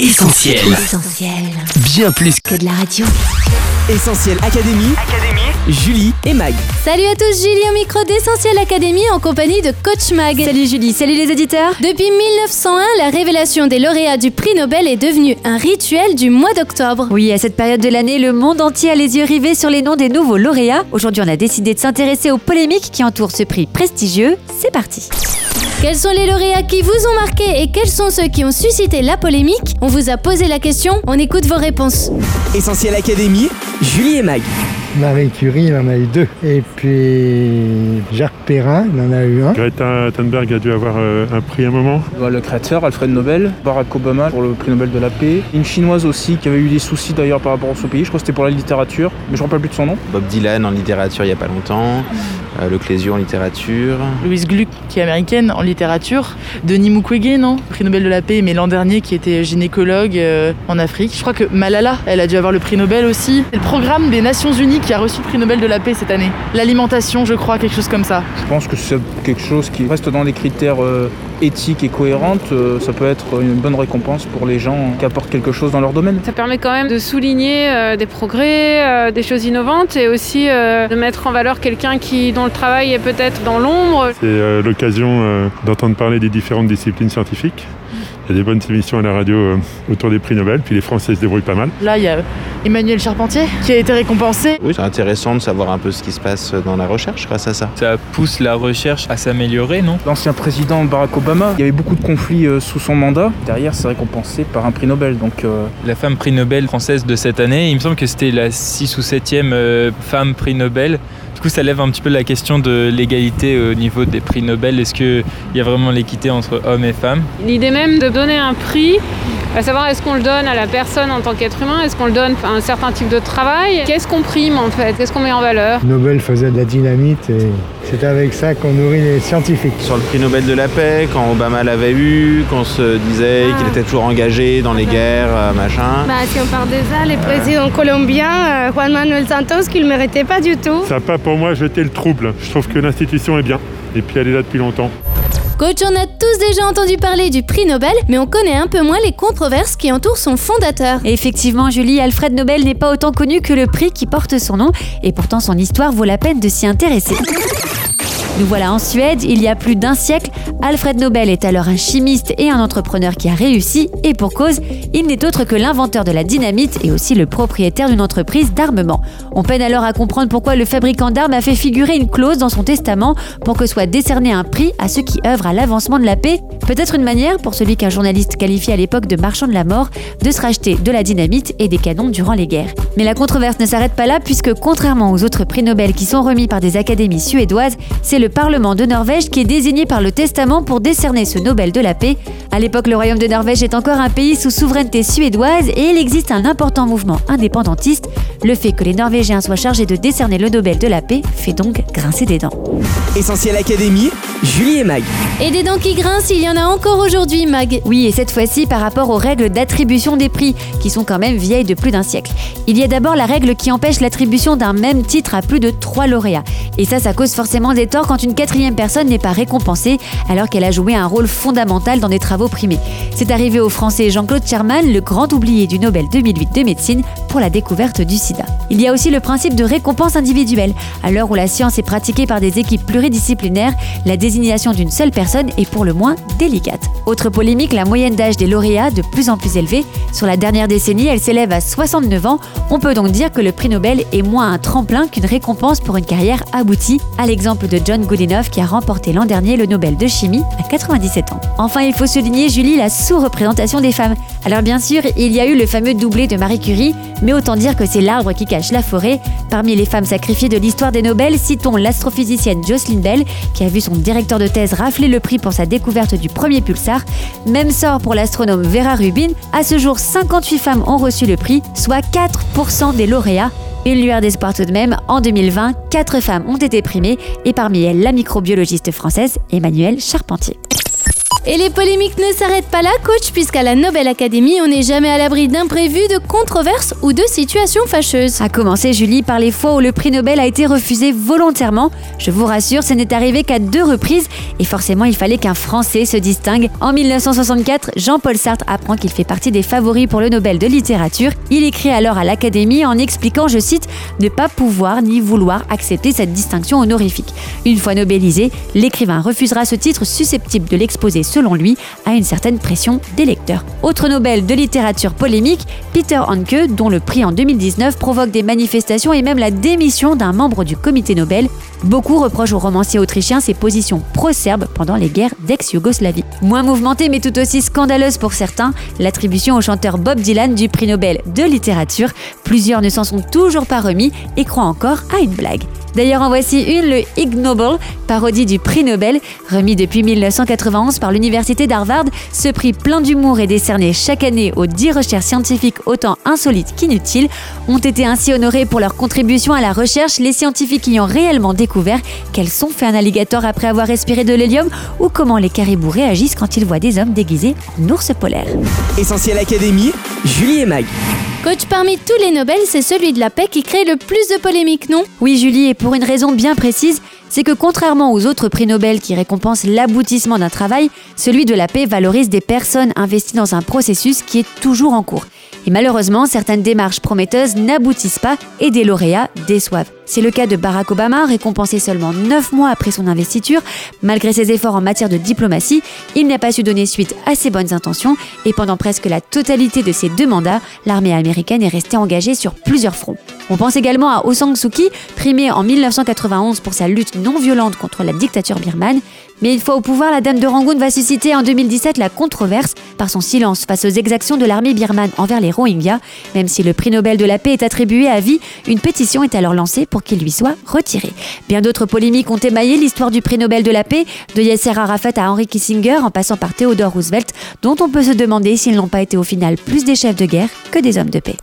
Essentiel. Essentiel. Bien plus Que de la radio. Essentiel Académie. Julie et Mag. Salut à tous, Julie au micro d'Essentiel Académie en compagnie de Coach Mag. Salut Julie, salut les auditeurs. Depuis 1901, la révélation des lauréats du prix Nobel est devenue un rituel du mois d'octobre. Oui, à cette période de l'année, le monde entier a les yeux rivés sur les noms des nouveaux lauréats. Aujourd'hui, on a décidé de s'intéresser aux polémiques qui entourent ce prix prestigieux. C'est parti. Quels sont les lauréats qui vous ont marqué et quels sont ceux qui ont suscité la polémique On vous a posé la question, on écoute vos réponses. Essentiel Académie. Julie et Mag. Marie Curie, il en a eu deux. Et puis Jacques Perrin, il en a eu un. Greta Thunberg a dû avoir euh, un prix à un moment. Bah, Le créateur, Alfred Nobel, Barack Obama pour le prix Nobel de la paix, une chinoise aussi qui avait eu des soucis d'ailleurs par rapport à son pays, je crois que c'était pour la littérature, mais je ne me rappelle plus de son nom. Bob Dylan en littérature il n'y a pas longtemps, euh, Le Clésio en littérature. Louise Gluck, qui est américaine en littérature. Denis Mukwege, non? Prix Nobel de la paix, mais l'an dernier, qui était gynécologue euh, en Afrique. Je crois que Malala, elle a dû avoir le prix Nobel aussi. C'est le programme des Nations Unies qui a reçu le prix Nobel de la paix cette année. L'alimentation, je crois, quelque chose comme ça. Je pense que c'est quelque chose qui reste dans les critères euh, éthiques et cohérentes. Euh, ça peut être une bonne récompense pour les gens qui apportent quelque chose dans leur domaine. Ça permet quand même de souligner euh, des progrès, euh, des choses innovantes et aussi euh, de mettre en valeur quelqu'un qui dont le travail est peut-être dans l'ombre. C'est euh, l'occasion euh, d'entendre parler des différentes disciplines scientifiques. Il y a des bonnes émissions à la radio euh, autour des prix Nobel, puis les Français se débrouillent pas mal. Là, il y a Emmanuel Charpentier qui a été récompensé. Oui, c'est intéressant de savoir un peu ce qui se passe dans la recherche grâce à ça. Ça pousse la recherche à s'améliorer, non? L'ancien président Barack Obama, il y avait beaucoup de conflits euh, sous son mandat. Derrière, c'est récompensé par un prix Nobel. Donc, euh, La femme prix Nobel française de cette année, il me semble que c'était la 6 ou 7e euh, femme prix Nobel. Coup, ça lève un petit peu la question de l'égalité au niveau des prix Nobel. Est-ce qu'il y a vraiment l'équité entre hommes et femmes? L'idée même de donner un prix, à savoir est-ce qu'on le donne à la personne en tant qu'être humain, est-ce qu'on le donne à un certain type de travail, qu'est-ce qu'on prime en fait, qu'est-ce qu'on met en valeur? Nobel faisait de la dynamite et c'est avec ça qu'on nourrit les scientifiques. Sur le prix Nobel de la paix, quand Obama l'avait eu, qu'on se disait Ah. qu'il était toujours engagé dans les guerres, euh, machin. Bah, si on parle de ça, les présidents colombiens, euh, Juan Manuel Santos, qu'il ne méritait pas du tout. Ça n'a pas pour moi jeté le trouble. Je trouve que l'institution est bien. Et puis elle est là depuis longtemps. Coach, on a tous déjà entendu parler du prix Nobel, mais on connaît un peu moins les controverses qui entourent son fondateur. Effectivement, Julie, Alfred Nobel n'est pas autant connu que le prix qui porte son nom, et pourtant son histoire vaut la peine de s'y intéresser. Nous voilà en Suède, il y a plus d'un siècle. Alfred Nobel est alors un chimiste et un entrepreneur qui a réussi, et pour cause, il n'est autre que l'inventeur de la dynamite et aussi le propriétaire d'une entreprise d'armement. On peine alors à comprendre pourquoi le fabricant d'armes a fait figurer une clause dans son testament pour que soit décerné un prix à ceux qui œuvrent à l'avancement de la paix. Peut-être une manière, pour celui qu'un journaliste qualifie à l'époque de marchand de la mort, de se racheter de la dynamite et des canons durant les guerres. Mais la controverse ne s'arrête pas là puisque contrairement aux autres prix Nobel qui sont remis par des académies suédoises, c'est le Parlement de Norvège qui est désigné par le testament pour décerner ce Nobel de la paix. À l'époque, le Royaume de Norvège est encore un pays sous souveraineté suédoise et il existe un important mouvement indépendantiste. Le fait que les Norvégiens soient chargés de décerner le Nobel de la paix fait donc grincer des dents. Essentiel Académie. Julie et Mag. Et des dents qui grincent, il y en a encore aujourd'hui, Mag. Oui, et cette fois-ci par rapport aux règles d'attribution des prix, qui sont quand même vieilles de plus d'un siècle. Il y a d'abord la règle qui empêche l'attribution d'un même titre à plus de trois lauréats. Et ça, ça cause forcément des torts quand une quatrième personne n'est pas récompensée, alors qu'elle a joué un rôle fondamental dans des travaux C'est arrivé au français Jean-Claude Sherman, le grand oublié du Nobel 2008 de médecine, pour la découverte du sida. Il y a aussi le principe de récompense individuelle. À l'heure où la science est pratiquée par des équipes pluridisciplinaires, la désignation d'une seule personne est pour le moins délicate. Autre polémique, la moyenne d'âge des lauréats de plus en plus élevée. Sur la dernière décennie, elle s'élève à 69 ans. On peut donc dire que le prix Nobel est moins un tremplin qu'une récompense pour une carrière aboutie, à l'exemple de John Goodenough qui a remporté l'an dernier le Nobel de chimie à 97 ans. Enfin, il faut souligner, Julie, la sous-représentation des femmes. Alors bien sûr, il y a eu le fameux doublé de Marie Curie, mais autant dire que c'est l'arbre qui cache la forêt. Parmi les femmes sacrifiées de l'histoire des Nobel, citons l'astrophysicienne Jocelyn Bell, qui a vu son directeur de thèse rafler le prix pour sa découverte du premier pulsar. Même sort pour l'astronome Vera Rubin. À ce jour, 58 femmes ont reçu le prix, soit 4% des lauréats. Une lueur d'espoir tout de même, en 2020, 4 femmes ont été primées, et parmi elles la microbiologiste française Emmanuelle Charpentier. Et les polémiques ne s'arrêtent pas là, coach, puisqu'à la Nobel Academy, on n'est jamais à l'abri d'imprévus, de controverses ou de situations fâcheuses. A commencer, Julie, par les fois où le prix Nobel a été refusé volontairement. Je vous rassure, ce n'est arrivé qu'à deux reprises, et forcément, il fallait qu'un Français se distingue. En 1964, Jean-Paul Sartre apprend qu'il fait partie des favoris pour le Nobel de littérature. Il écrit alors à l'Académie en expliquant, je cite, ne pas pouvoir ni vouloir accepter cette distinction honorifique. Une fois nobelisé, l'écrivain refusera ce titre susceptible de l'exposer, selon lui, à une certaine pression des lecteurs. Autre Nobel de littérature polémique, Peter Hanke, dont le prix en 2019 provoque des manifestations et même la démission d'un membre du comité Nobel. Beaucoup reprochent au romancier autrichien ses positions pro-serbes pendant les guerres d'ex-Yougoslavie. Moins mouvementée mais tout aussi scandaleuse pour certains, l'attribution au chanteur Bob Dylan du prix Nobel de littérature. Plusieurs ne s'en sont toujours pas remis et croient encore à une blague. D'ailleurs, en voici une, le Ig Nobel, parodie du prix Nobel, remis depuis 1991 par l'université d'Harvard. Ce prix plein d'humour est décerné chaque année aux 10 recherches scientifiques autant insolites qu'inutiles. Ont été ainsi honorés pour leur contribution à la recherche les scientifiques ont réellement découvert quels son fait un alligator après avoir respiré de l'hélium ou comment les caribous réagissent quand ils voient des hommes déguisés en ours polaire. Essentiel Académie, Julie et Mag. Coach, parmi tous les Nobel, c'est celui de la paix qui crée le plus de polémiques, non? Oui, Julie, et pour une raison bien précise, c'est que contrairement aux autres prix Nobel qui récompensent l'aboutissement d'un travail, celui de la paix valorise des personnes investies dans un processus qui est toujours en cours. Et malheureusement, certaines démarches prometteuses n'aboutissent pas et des lauréats déçoivent. C'est le cas de Barack Obama, récompensé seulement 9 mois après son investiture. Malgré ses efforts en matière de diplomatie, il n'a pas su donner suite à ses bonnes intentions et pendant presque la totalité de ses deux mandats, l'armée américaine est restée engagée sur plusieurs fronts. On pense également à Aung San Suu Kyi, primée en 1991 pour sa lutte non violente contre la dictature birmane. Mais une fois au pouvoir, la dame de Rangoon va susciter en 2017 la controverse par son silence face aux exactions de l'armée birmane envers les Rohingyas. Même si le prix Nobel de la paix est attribué à vie, une pétition est alors lancée pour qu'il lui soit retiré. Bien d'autres polémiques ont émaillé l'histoire du prix Nobel de la paix, de Yasser Arafat à Henry Kissinger en passant par Theodore Roosevelt, dont on peut se demander s'ils n'ont pas été au final plus des chefs de guerre que des hommes de paix.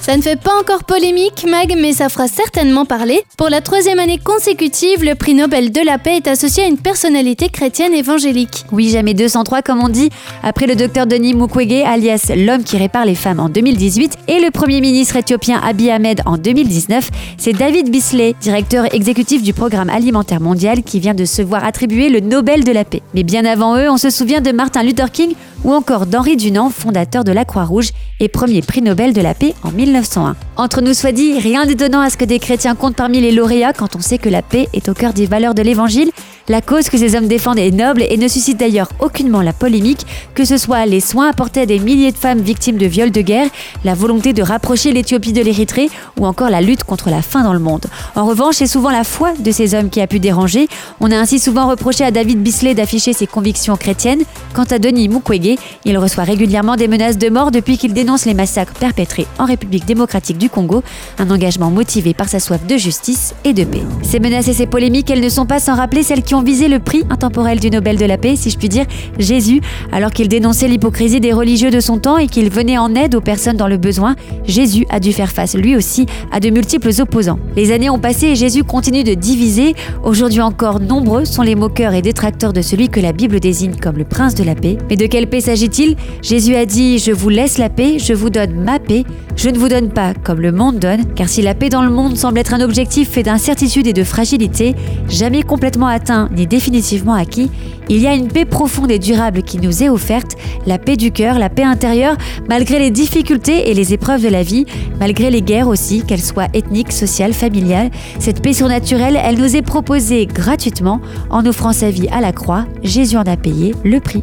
Ça ne fait pas encore polémique, Mag, mais ça fera certainement parler. Pour la troisième année consécutive, le prix Nobel de la paix est associé à une personnalité chrétienne évangélique. Oui, jamais 203 comme on dit. Après le docteur Denis Mukwege, alias l'homme qui répare les femmes en 2018, et le premier ministre éthiopien Abiy Ahmed en 2019, c'est David Bisley, directeur exécutif du programme alimentaire mondial, qui vient de se voir attribuer le Nobel de la paix. Mais bien avant eux, on se souvient de Martin Luther King ou encore d'Henri Dunant, fondateur de la Croix-Rouge et premier prix Nobel de la paix en 1901. Entre nous soit dit, rien d'étonnant à ce que des chrétiens comptent parmi les lauréats quand on sait que la paix est au cœur des valeurs de l'Évangile. La cause que ces hommes défendent est noble et ne suscite d'ailleurs aucunement la polémique, que ce soit les soins apportés à des milliers de femmes victimes de viols de guerre, la volonté de rapprocher l'Éthiopie de l'Érythrée ou encore la lutte contre la faim dans le monde. En revanche, c'est souvent la foi de ces hommes qui a pu déranger. On a ainsi souvent reproché à David Bisley d'afficher ses convictions chrétiennes. Quant à Denis Mukwege, il reçoit régulièrement des menaces de mort depuis qu'il dénonce les massacres perpétrés en République démocratique du Congo, un engagement motivé par sa soif de justice et de paix. Ces menaces et ces polémiques, elles ne sont pas sans rappeler celles qui ont visé le prix intemporel du Nobel de la paix, si je puis dire, Jésus, alors qu'il dénonçait l'hypocrisie des religieux de son temps et qu'il venait en aide aux personnes dans le besoin, Jésus a dû faire face lui aussi à de multiples opposants. Les années ont passé et Jésus continue de diviser. Aujourd'hui encore, nombreux sont les moqueurs et détracteurs de celui que la Bible désigne comme le prince de la paix. Mais de quelle paix s'agit-il? Jésus a dit Je vous laisse la paix, je vous donne ma paix. Je ne vous donne pas comme le monde donne, car si la paix dans le monde semble être un objectif fait d'incertitude et de fragilité, jamais complètement atteint ni définitivement acquis, il y a une paix profonde et durable qui nous est offerte, la paix du cœur, la paix intérieure, malgré les difficultés et les épreuves de la vie, malgré les guerres aussi, qu'elles soient ethniques, sociales, familiales. Cette paix surnaturelle, elle nous est proposée gratuitement en offrant sa vie à la croix. Jésus en a payé le prix.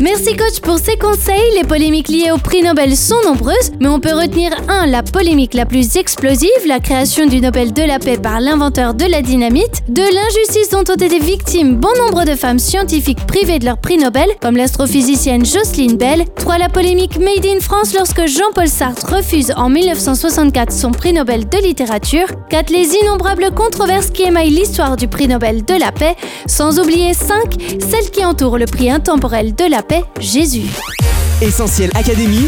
Merci coach pour ces conseils. Les polémiques liées au prix Nobel sont nombreuses, mais on peut retenir 1. La polémique la plus explosive, la création du Nobel de la paix par l'inventeur de la dynamite. 2. L'injustice dont ont été victimes bon nombre de femmes scientifiques privées de leur prix Nobel, comme l'astrophysicienne Jocelyn Bell. 3. La polémique Made in France lorsque Jean-Paul Sartre refuse en 1964 son prix Nobel de littérature. 4. Les innombrables controverses qui émaillent l'histoire du prix Nobel de la paix. Sans oublier 5. Celles qui entourent le prix intemporel de la paix, Jésus. Essentiel Académie,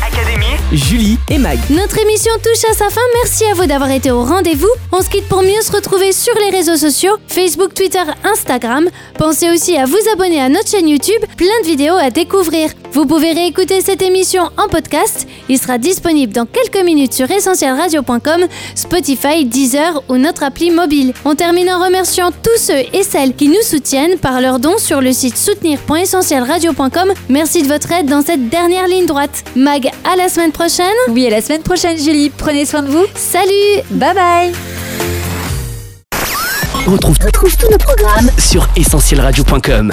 Julie et Mag. Notre émission touche à sa fin. Merci à vous d'avoir été au rendez-vous. On se quitte pour mieux se retrouver sur les réseaux sociaux Facebook, Twitter, Instagram. Pensez aussi à vous abonner à notre chaîne YouTube. Plein de vidéos à découvrir. Vous pouvez réécouter cette émission en podcast. Il sera disponible dans quelques minutes sur essentielradio.com, Spotify, Deezer ou notre appli mobile. On termine en remerciant tous ceux et celles qui nous soutiennent par leurs dons sur le site soutenir.essentielradio.com. Merci de votre aide dans cette dernière ligne droite. Mag, à la semaine prochaine. Oui, à la semaine prochaine, Julie. Prenez soin de vous. Salut Bye bye On retrouve, tous nos programmes sur essentielradio.com.